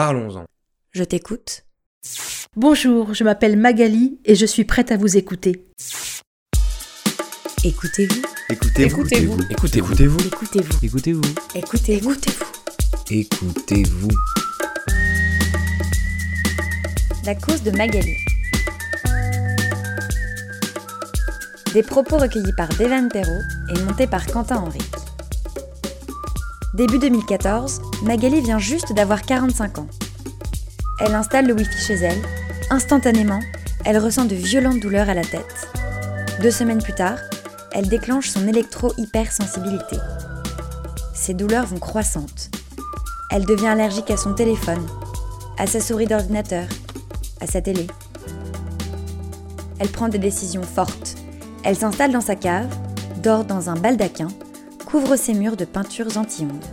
Parlons-en. Je t'écoute. Bonjour, je m'appelle Magali et je suis prête à vous écouter. Écoutez-vous. Écoutez-vous. Écoutez-vous. Écoutez-vous. Écoutez-vous. Écoutez-vous. Écoutez-vous. Écoutez-vous. La cause de Magali. Des propos recueillis par Devan Perrault et montés par Quentin Henrique. Début 2014, Magali vient juste d'avoir 45 ans. Elle installe le Wi-Fi chez elle. Instantanément, elle ressent de violentes douleurs à la tête. Deux semaines plus tard, elle déclenche son électro-hypersensibilité. Ces douleurs vont croissantes. Elle devient allergique à son téléphone, à sa souris d'ordinateur, à sa télé. Elle prend des décisions fortes. Elle s'installe dans sa cave, dort dans un baldaquin, couvre ses murs de peintures anti-ondes.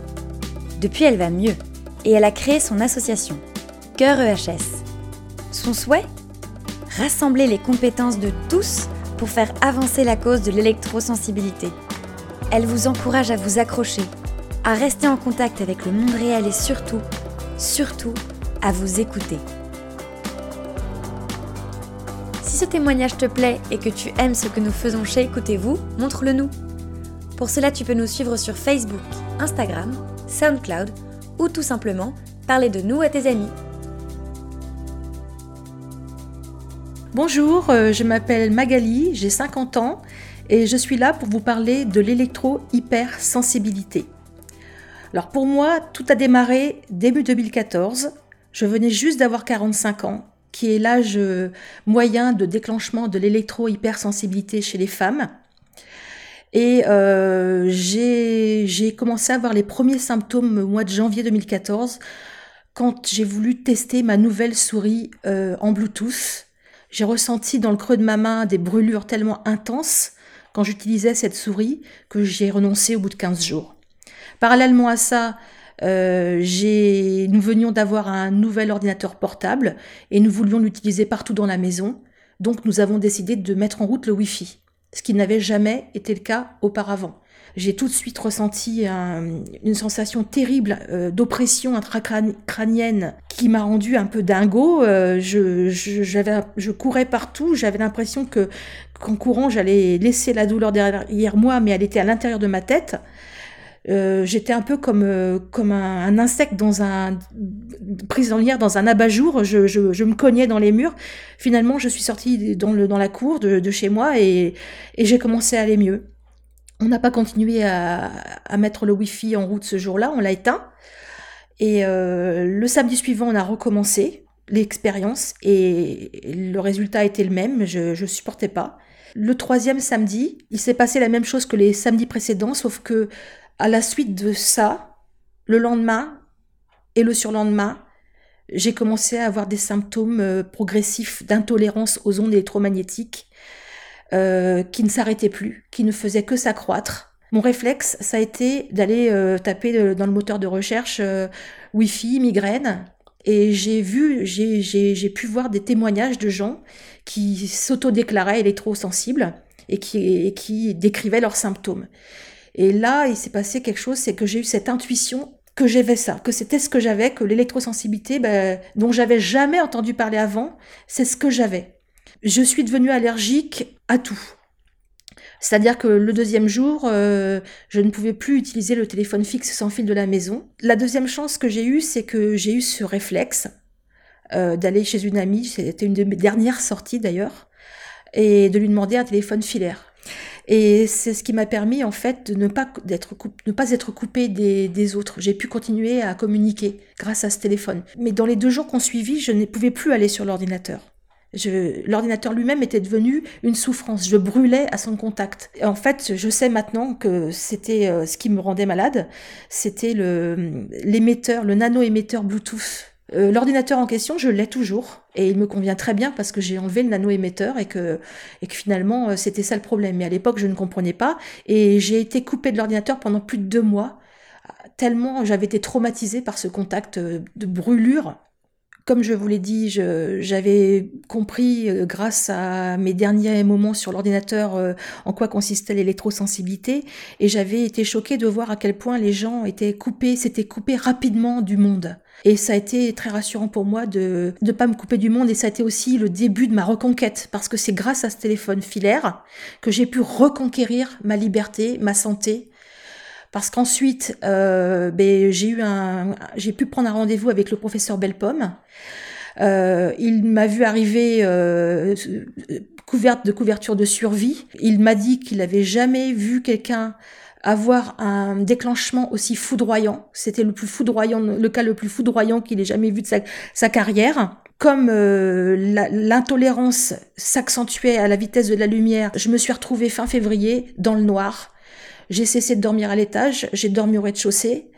Depuis, elle va mieux et elle a créé son association, Cœur EHS. Son souhait? Rassembler les compétences de tous pour faire avancer la cause de l'électrosensibilité. Elle vous encourage à vous accrocher, à rester en contact avec le monde réel et surtout, surtout, à vous écouter. Si ce témoignage te plaît et que tu aimes ce que nous faisons chez Écoutez-vous, montre-le nous. Pour cela, tu peux nous suivre sur Facebook, Instagram, SoundCloud ou tout simplement parler de nous à tes amis. Bonjour, euh, je m'appelle Magali, j'ai 50 ans et je suis là pour vous parler de l'électro-hypersensibilité. Alors pour moi, tout a démarré début 2014. Je venais juste d'avoir 45 ans, qui est l'âge euh, moyen de déclenchement de l'électro-hypersensibilité chez les femmes. Et euh, j'ai commencé à avoir les premiers symptômes au mois de janvier 2014 quand j'ai voulu tester ma nouvelle souris euh, en Bluetooth. J'ai ressenti dans le creux de ma main des brûlures tellement intenses quand j'utilisais cette souris que j'ai renoncé au bout de 15 jours. Parallèlement à ça, euh, nous venions d'avoir un nouvel ordinateur portable et nous voulions l'utiliser partout dans la maison. Donc nous avons décidé de mettre en route le Wi-Fi, ce qui n'avait jamais été le cas auparavant. J'ai tout de suite ressenti une sensation terrible euh, d'oppression intracrânienne qui m'a rendu un peu dingo. Euh, je, courais partout, j'avais l'impression que qu'en courant j'allais laisser la douleur derrière moi, mais elle était à l'intérieur de ma tête. Euh, j'étais un peu comme, euh, comme un, insecte dans un prisonnière dans un abat-jour. Je, je, me cognais dans les murs. Finalement, je suis sortie dans, le, dans la cour de, de chez moi et, et j'ai commencé à aller mieux. On n'a pas continué à, à, mettre le Wi-Fi en route ce jour-là, on l'a éteint. Et euh, le samedi suivant, on a recommencé l'expérience et le résultat était le même. Je ne supportais pas. Le troisième samedi, il s'est passé la même chose que les samedis précédents, sauf que à la suite de ça, le lendemain et le surlendemain, j'ai commencé à avoir des symptômes euh, progressifs d'intolérance aux ondes électromagnétiques euh, qui ne s'arrêtaient plus, qui ne faisaient que s'accroître. Mon réflexe, ça a été d'aller euh, taper dans le moteur de recherche Wi-Fi, migraine, et j'ai vu, j'ai pu voir des témoignages de gens qui s'autodéclaraient électrosensibles et et qui décrivaient leurs symptômes. Et là, il s'est passé quelque chose, c'est que j'ai eu cette intuition que j'avais ça, que c'était ce que j'avais, que l'électrosensibilité, ben, dont j'avais jamais entendu parler avant, c'est ce que j'avais. Je suis devenue allergique à tout. C'est-à-dire que le deuxième jour, euh, je ne pouvais plus utiliser le téléphone fixe sans fil de la maison. La deuxième chance que j'ai eue, c'est que j'ai eu ce réflexe euh, d'aller chez une amie, c'était une de mes dernières sorties d'ailleurs, et de lui demander un téléphone filaire. Et c'est ce qui m'a permis en fait de ne pas, être, ne pas être coupé des, autres. J'ai pu continuer à communiquer grâce à ce téléphone. Mais dans les deux jours qu'on suivit, je ne pouvais plus aller sur l'ordinateur. L'ordinateur lui-même était devenu une souffrance. Je brûlais à son contact. Et en fait, je sais maintenant que c'était euh, ce qui me rendait malade. C'était l'émetteur, le nano-émetteur Bluetooth euh, l'ordinateur en question, je l'ai toujours. Et il me convient très bien parce que j'ai enlevé le nano-émetteur et que, et que finalement euh, c'était ça le problème. Mais à l'époque, je ne comprenais pas. Et j'ai été coupée de l'ordinateur pendant plus de deux mois. Tellement j'avais été traumatisée par ce contact euh, de brûlure comme je vous l'ai dit, j'avais compris euh, grâce à mes derniers moments sur l'ordinateur euh, en quoi consistait l'électrosensibilité et j'avais été choquée de voir à quel point les gens étaient coupés, s'étaient coupés rapidement du monde. Et ça a été très rassurant pour moi de ne pas me couper du monde et ça a été aussi le début de ma reconquête parce que c'est grâce à ce téléphone filaire que j'ai pu reconquérir ma liberté, ma santé, parce qu'ensuite, euh, ben, j'ai eu un, j'ai pu prendre un rendez-vous avec le professeur Belpomme. Euh, il m'a vu arriver euh, couverte de couverture de survie. Il m'a dit qu'il n'avait jamais vu quelqu'un avoir un déclenchement aussi foudroyant. C'était le plus foudroyant, le cas le plus foudroyant qu'il ait jamais vu de sa, sa carrière. Comme euh, l'intolérance s'accentuait à la vitesse de la lumière, je me suis retrouvée fin février dans le noir j'ai cessé de dormir à l'étage, j'ai dormi au rez-de-chaussée,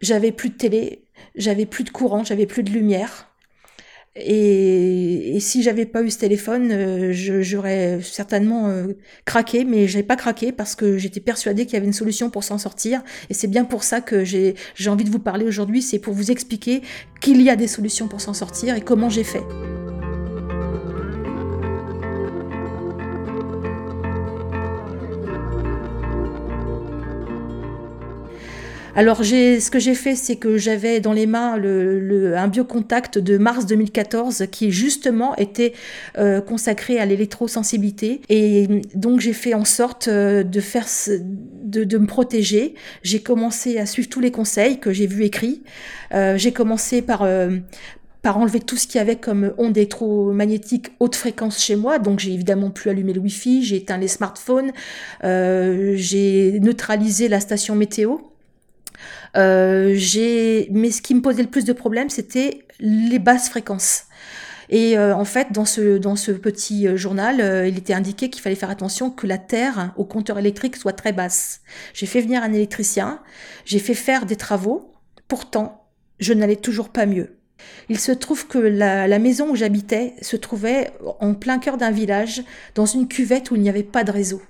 j'avais plus de télé, j'avais plus de courant, j'avais plus de lumière. Et, si j'avais pas eu ce téléphone, euh, j'aurais certainement euh, craqué, mais j'ai pas craqué parce que j'étais persuadée qu'il y avait une solution pour s'en sortir. Et c'est bien pour ça que j'ai envie de vous parler aujourd'hui, c'est pour vous expliquer qu'il y a des solutions pour s'en sortir et comment j'ai fait. Alors ce que j'ai fait, c'est que j'avais dans les mains le, un biocontact de mars 2014 qui justement était euh, consacré à l'électrosensibilité et donc j'ai fait en sorte euh, de faire de, de, me protéger. J'ai commencé à suivre tous les conseils que j'ai vus écrits. Euh, j'ai commencé par par enlever tout ce qu'il y avait comme ondes électromagnétiques haute fréquence chez moi. Donc j'ai évidemment plus allumé le Wi-Fi, j'ai éteint les smartphones, euh, j'ai neutralisé la station météo. Euh, mais ce qui me posait le plus de problèmes, c'était les basses fréquences. Et euh, en fait, dans ce, dans ce petit euh, journal, il était indiqué qu'il fallait faire attention que la terre au compteur électrique soit très basse. J'ai fait venir un électricien, j'ai fait faire des travaux. Pourtant, je n'allais toujours pas mieux. Il se trouve que la, la maison où j'habitais se trouvait en plein cœur d'un village, dans une cuvette où il n'y avait pas de réseau.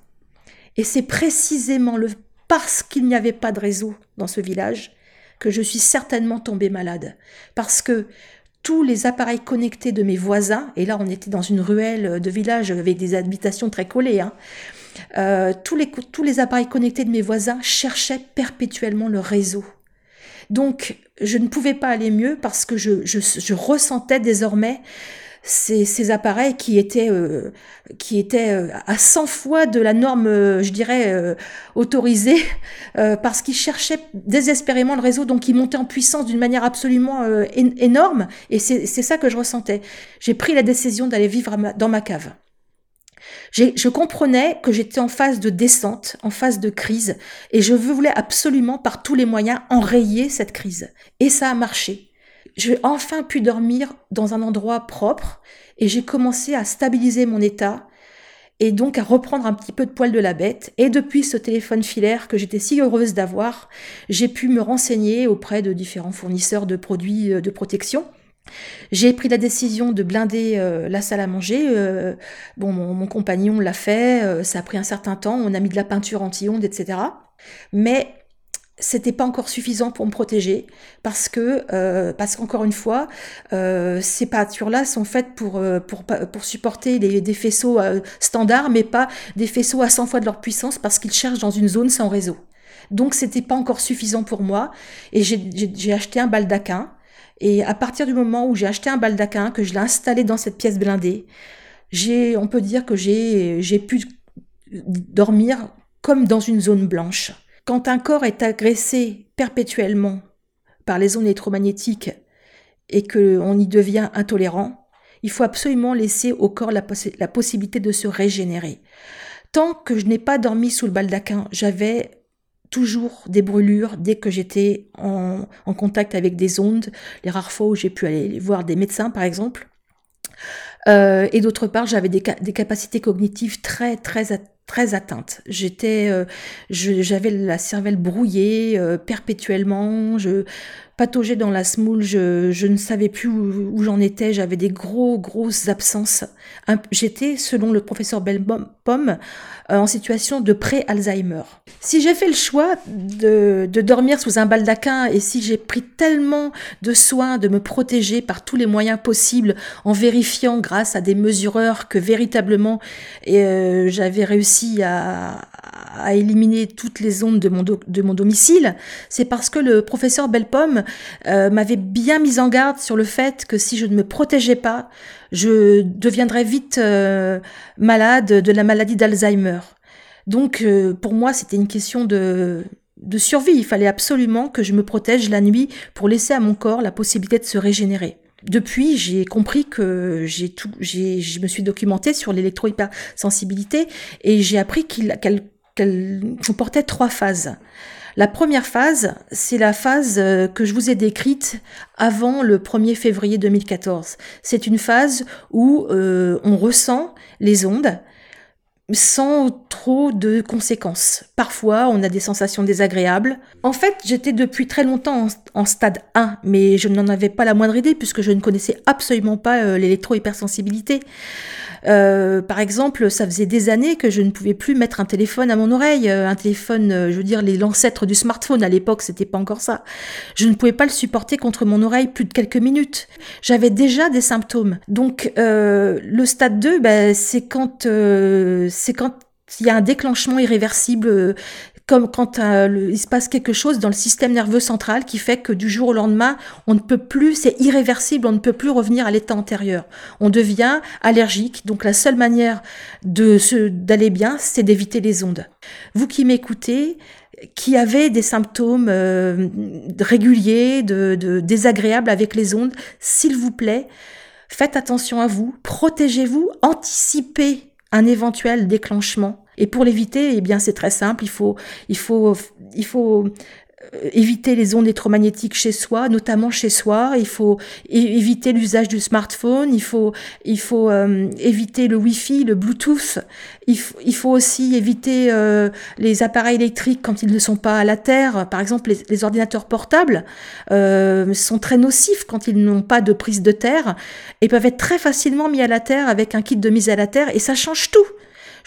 Et c'est précisément le parce qu'il n'y avait pas de réseau dans ce village que je suis certainement tombée malade. Parce que tous les appareils connectés de mes voisins, et là on était dans une ruelle de village avec des habitations très collées, hein, euh, tous, les, appareils connectés de mes voisins cherchaient perpétuellement le réseau. Donc je ne pouvais pas aller mieux parce que je ressentais désormais ces, appareils qui étaient, euh, qui étaient euh, à 100 fois de la norme, euh, je dirais, autorisée, parce qu'ils cherchaient désespérément le réseau, donc ils montaient en puissance d'une manière absolument énorme, et c'est ça que je ressentais. J'ai pris la décision d'aller vivre dans ma cave. Je comprenais que j'étais en phase de descente, en phase de crise, et je voulais absolument par tous les moyens enrayer cette crise. Et ça a marché j'ai enfin pu dormir dans un endroit propre et j'ai commencé à stabiliser mon état et donc à reprendre un petit peu de poil de la bête. Et depuis ce téléphone filaire que j'étais si heureuse d'avoir, j'ai pu me renseigner auprès de différents fournisseurs de produits euh, de protection. J'ai pris la décision de blinder euh, la salle à manger. Euh, bon, mon, compagnon l'a fait, ça a pris un certain temps, on a mis de la peinture anti-ondes, etc. Mais c'était pas encore suffisant pour me protéger parce que euh, parce qu'encore une fois euh, ces peintures là sont faites pour euh, pour pour supporter des faisceaux standards mais pas des faisceaux à 100 fois de leur puissance parce qu'ils cherchent dans une zone sans réseau. Donc c'était pas encore suffisant pour moi et j'ai acheté un baldaquin et à partir du moment où j'ai acheté un baldaquin que je l'ai installé dans cette pièce blindée j'ai on peut dire que j'ai j'ai pu dormir comme dans une zone blanche quand un corps est agressé perpétuellement par les ondes électromagnétiques et qu'on y devient intolérant, il faut absolument laisser au corps la, possibilité de se régénérer. Tant que je n'ai pas dormi sous le baldaquin, j'avais toujours des brûlures dès que j'étais en, contact avec des ondes, les rares fois où j'ai pu aller voir des médecins par exemple. Euh, et d'autre part, j'avais des, des, capacités cognitives très, très, très atteintes. J'étais, euh, j'avais la cervelle brouillée euh, perpétuellement. Je, pataugeais dans la smoule, je, ne savais plus où, j'en étais, j'avais des gros, grosses absences. J'étais, selon le professeur Belbom, euh, en situation de pré-Alzheimer. Si j'ai fait le choix de, de, dormir sous un baldaquin et si j'ai pris tellement de soin de me protéger par tous les moyens possibles en vérifiant grâce à des mesureurs que véritablement euh, j'avais réussi à, éliminer toutes les ondes de mon, domicile, c'est parce que le professeur Belpomme euh, m'avait bien mis en garde sur le fait que si je ne me protégeais pas, je deviendrais vite euh, malade de la maladie d'Alzheimer. Donc euh, pour moi, c'était une question de, de survie. Il fallait absolument que je me protège la nuit pour laisser à mon corps la possibilité de se régénérer. Depuis, j'ai compris que j'ai tout, j'ai, je me suis documentée sur l'électro-hypersensibilité et j'ai appris qu'elle qu'elle comportait trois phases. La première phase, c'est la phase euh, que je vous ai décrite avant le 1er février 2014. C'est une phase où euh, on ressent les ondes sans trop de conséquences. Parfois, on a des sensations désagréables. En fait, j'étais depuis très longtemps en, stade 1, mais je n'en avais pas la moindre idée puisque je ne connaissais absolument pas euh, l'électro-hypersensibilité. Euh, par exemple, ça faisait des années que je ne pouvais plus mettre un téléphone à mon oreille, euh, un téléphone, euh, je veux dire, l'ancêtre du smartphone. À l'époque, c'était pas encore ça. Je ne pouvais pas le supporter contre mon oreille plus de quelques minutes. J'avais déjà des symptômes. Donc, le stade 2, ben, c'est quand, c'est quand il y a un déclenchement irréversible comme quand euh, il se passe quelque chose dans le système nerveux central qui fait que du jour au lendemain, on ne peut plus, c'est irréversible, on ne peut plus revenir à l'état antérieur. On devient allergique, donc la seule manière de d'aller bien, c'est d'éviter les ondes. Vous qui m'écoutez, qui avez des symptômes euh, réguliers, de, de désagréables avec les ondes, s'il vous plaît, faites attention à vous, protégez-vous, anticipez un éventuel déclenchement et pour l'éviter, eh bien, c'est très simple. Il faut, il faut, il faut euh, éviter les ondes électromagnétiques chez soi, notamment chez soi. Il faut éviter l'usage du smartphone. Il faut, il faut euh, éviter le Wi-Fi, le Bluetooth. Il, faut aussi éviter euh, les appareils électriques quand ils ne sont pas à la terre. Par exemple, les, ordinateurs portables sont très nocifs quand ils n'ont pas de prise de terre et peuvent être très facilement mis à la terre avec un kit de mise à la terre et ça change tout.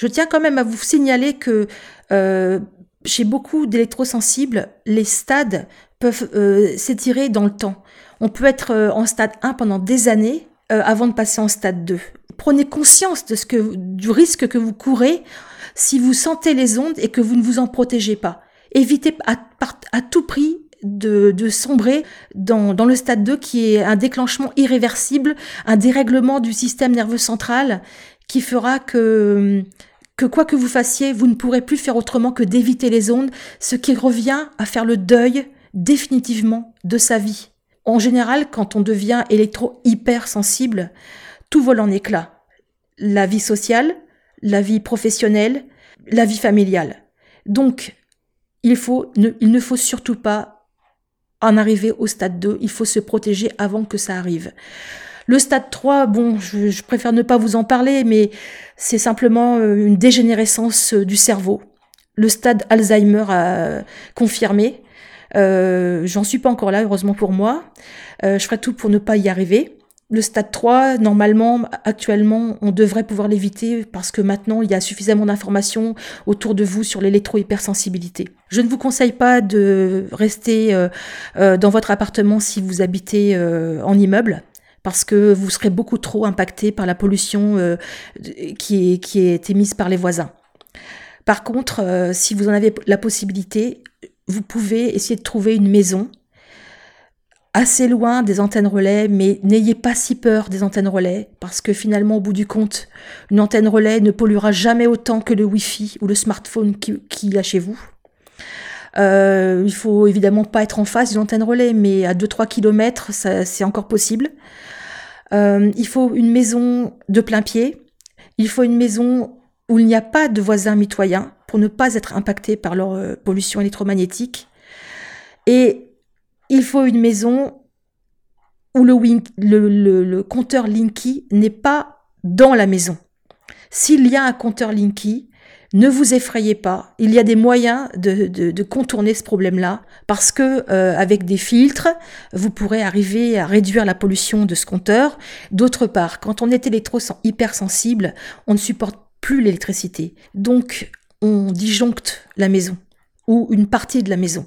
Je tiens quand même à vous signaler que euh, chez beaucoup d'électrosensibles, les stades peuvent euh, s'étirer dans le temps. On peut être euh, en stade 1 pendant des années avant de passer en stade 2. Prenez conscience de ce que, du risque que vous courez si vous sentez les ondes et que vous ne vous en protégez pas. Évitez à, à tout prix de, de, sombrer dans, dans le stade 2 qui est un déclenchement irréversible, un dérèglement du système nerveux central qui fera que que quoi que vous fassiez, vous ne pourrez plus faire autrement que d'éviter les ondes, ce qui revient à faire le deuil définitivement de sa vie. En général, quand on devient électro-hypersensible, tout vole en éclats. La vie sociale, la vie professionnelle, la vie familiale. Donc, il, faut, il ne faut surtout pas en arriver au stade 2, il faut se protéger avant que ça arrive. Le stade 3, bon, je, préfère ne pas vous en parler, mais c'est simplement euh, une dégénérescence euh, du cerveau. Le stade Alzheimer a confirmé. Euh, J'en suis pas encore là, heureusement pour moi. Je ferai tout pour ne pas y arriver. Le stade 3, normalement, actuellement, on devrait pouvoir l'éviter parce que maintenant, il y a suffisamment d'informations autour de vous sur l'électro-hypersensibilité. Je ne vous conseille pas de rester dans votre appartement si vous habitez en immeuble parce que vous serez beaucoup trop impacté par la pollution euh, qui, est, émise par les voisins. Par contre, euh, si vous en avez la possibilité, vous pouvez essayer de trouver une maison assez loin des antennes relais, mais n'ayez pas si peur des antennes relais, parce que finalement, au bout du compte, une antenne relais ne polluera jamais autant que le Wi-Fi ou le smartphone qu'il qui a chez vous. Euh, il faut évidemment pas être en face d'une antenne relais, mais à 2-3 km, c'est encore possible. Euh, il faut une maison de plein pied. Il faut une maison où il n'y a pas de voisins mitoyens pour ne pas être impacté par leur euh, pollution électromagnétique. Et il faut une maison où le, le compteur Linky n'est pas dans la maison. S'il y a un compteur Linky, ne vous effrayez pas, il y a des moyens de, contourner ce problème-là parce que euh, avec des filtres, vous pourrez arriver à réduire la pollution de ce compteur. D'autre part, quand on est électro hypersensible, on ne supporte plus l'électricité. Donc, on disjoncte la maison ou une partie de la maison.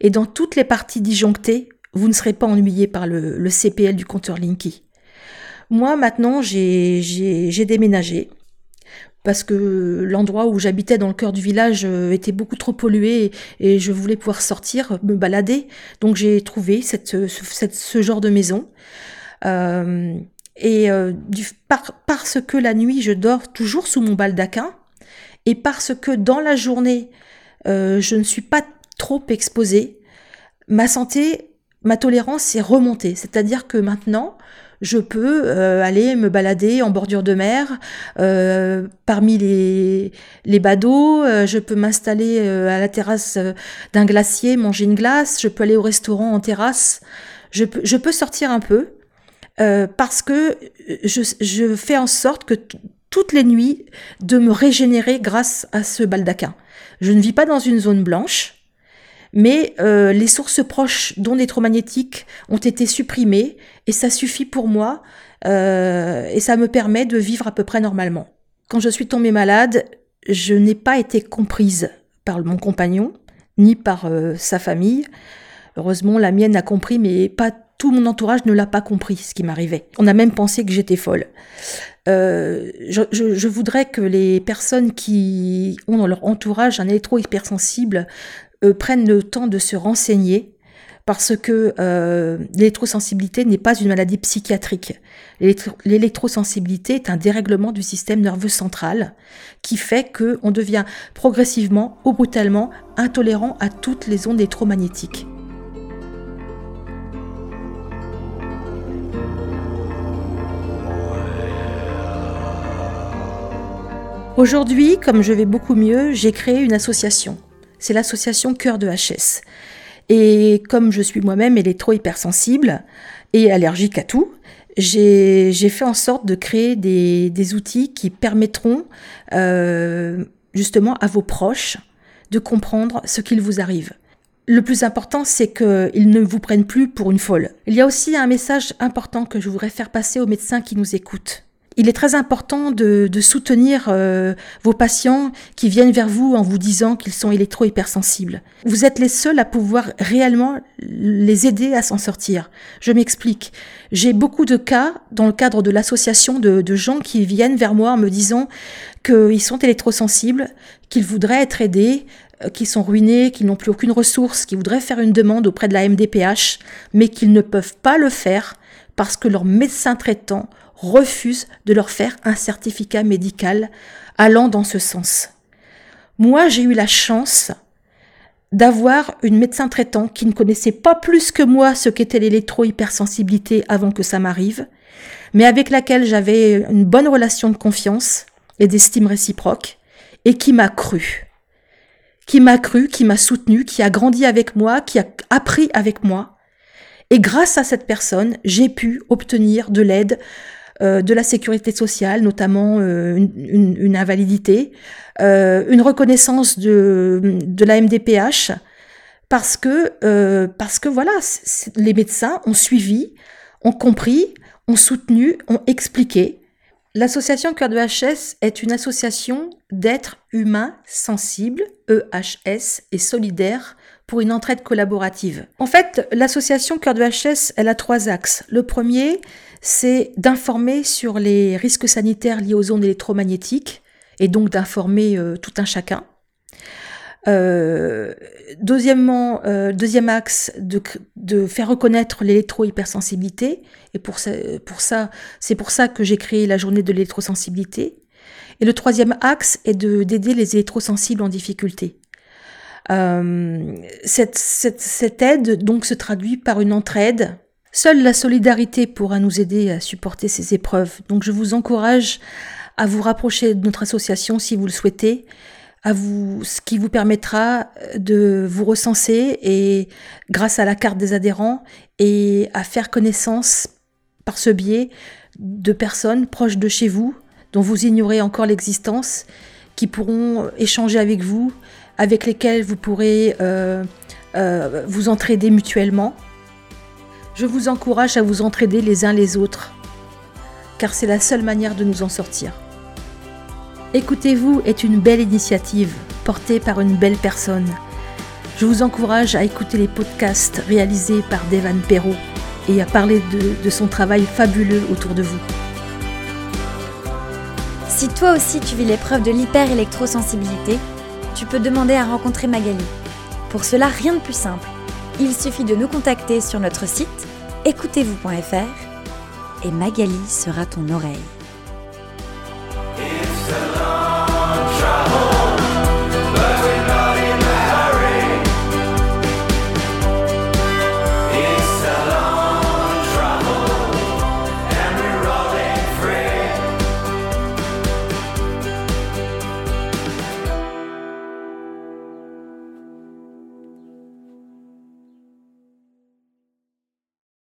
Et dans toutes les parties disjonctées, vous ne serez pas ennuyé par le CPL du compteur Linky. Moi, maintenant, j'ai déménagé parce que l'endroit où j'habitais dans le cœur du village euh, était beaucoup trop pollué et, je voulais pouvoir sortir, me balader. Donc j'ai trouvé cette, ce, genre de maison. Euh, et euh, parce que la nuit, je dors toujours sous mon baldaquin et parce que dans la journée, je ne suis pas trop exposée, ma santé, ma tolérance est remontée. C'est-à-dire que maintenant, je peux euh, aller me balader en bordure de mer, euh, parmi les, les badauds, euh, je peux m'installer à la terrasse d'un glacier, manger une glace, je peux aller au restaurant en terrasse, je peux, je peux sortir un peu, parce que je, je, fais en sorte que toutes les nuits de me régénérer grâce à ce baldaquin. Je ne vis pas dans une zone blanche, mais euh, les sources proches d'ondes électromagnétiques ont été supprimées et ça suffit pour moi euh, et ça me permet de vivre à peu près normalement. Quand je suis tombée malade, je n'ai pas été comprise par mon compagnon ni par euh, sa famille. Heureusement, la mienne a compris, mais pas tout mon entourage ne l'a pas compris ce qui m'arrivait. On a même pensé que j'étais folle. je, je, voudrais que les personnes qui ont dans leur entourage un électro-hypersensible prennent le temps de se renseigner parce que euh, l'électrosensibilité n'est pas une maladie psychiatrique. L'électrosensibilité est un dérèglement du système nerveux central qui fait qu'on devient progressivement ou brutalement intolérant à toutes les ondes électromagnétiques. Aujourd'hui, comme je vais beaucoup mieux, j'ai créé une association c'est l'association Cœur de HS. Et comme je suis moi-même électro-hypersensible et allergique à tout, j'ai fait en sorte de créer des, outils qui permettront euh, justement à vos proches de comprendre ce qu'il vous arrive. Le plus important, c'est qu'ils ne vous prennent plus pour une folle. Il y a aussi un message important que je voudrais faire passer aux médecins qui nous écoutent il est très important de, soutenir euh, vos patients qui viennent vers vous en vous disant qu'ils sont électro-hypersensibles. Vous êtes les seuls à pouvoir réellement les aider à s'en sortir. Je m'explique. J'ai beaucoup de cas dans le cadre de l'association de, de, gens qui viennent vers moi en me disant qu'ils sont électrosensibles, qu'ils voudraient être aidés, euh, qu'ils sont ruinés, qu'ils n'ont plus aucune ressource, qu'ils voudraient faire une demande auprès de la MDPH, mais qu'ils ne peuvent pas le faire parce que leur médecin traitant refuse de leur faire un certificat médical allant dans ce sens. Moi, j'ai eu la chance d'avoir une médecin traitant qui ne connaissait pas plus que moi ce qu'était l'électro-hypersensibilité avant que ça m'arrive, mais avec laquelle j'avais une bonne relation de confiance et d'estime réciproque, et qui m'a cru. Qui m'a cru, qui m'a soutenu, qui a grandi avec moi, qui a appris avec moi. Et grâce à cette personne, j'ai pu obtenir de l'aide euh, de la sécurité sociale, notamment euh, une, invalidité, euh, une reconnaissance de, de la MDPH, parce que, parce que voilà, les médecins ont suivi, ont compris, ont soutenu, ont expliqué. L'association Cœur de HS est une association d'êtres humains sensibles, EHS, et solidaires pour une entraide collaborative. En fait, l'association Cœur de HS, elle a trois axes. Le premier, c'est d'informer sur les risques sanitaires liés aux ondes électromagnétiques et donc d'informer euh, tout un chacun. Euh, deuxièmement, euh, deuxième axe, de, faire reconnaître l'électro-hypersensibilité. Et pour ça, c'est pour ça que j'ai créé la journée de l'électrosensibilité. Et le troisième axe est d'aider les électrosensibles en difficulté. cette, cette, cette, aide donc se traduit par une entraide Seule la solidarité pourra nous aider à supporter ces épreuves. Donc je vous encourage à vous rapprocher de notre association si vous le souhaitez, à vous, ce qui vous permettra de vous recenser et grâce à la carte des adhérents et à faire connaissance par ce biais de personnes proches de chez vous dont vous ignorez encore l'existence, qui pourront échanger avec vous, avec lesquelles vous pourrez euh, euh, vous entraider mutuellement. Je vous encourage à vous entraider les uns les autres, car c'est la seule manière de nous en sortir. Écoutez-vous est une belle initiative portée par une belle personne. Je vous encourage à écouter les podcasts réalisés par Devan Perrault et à parler de, son travail fabuleux autour de vous. Si toi aussi tu vis l'épreuve de l'hyper-électrosensibilité, tu peux demander à rencontrer Magali. Pour cela, rien de plus simple. Il suffit de nous contacter sur notre site écoutez-vous.fr et Magali sera ton oreille.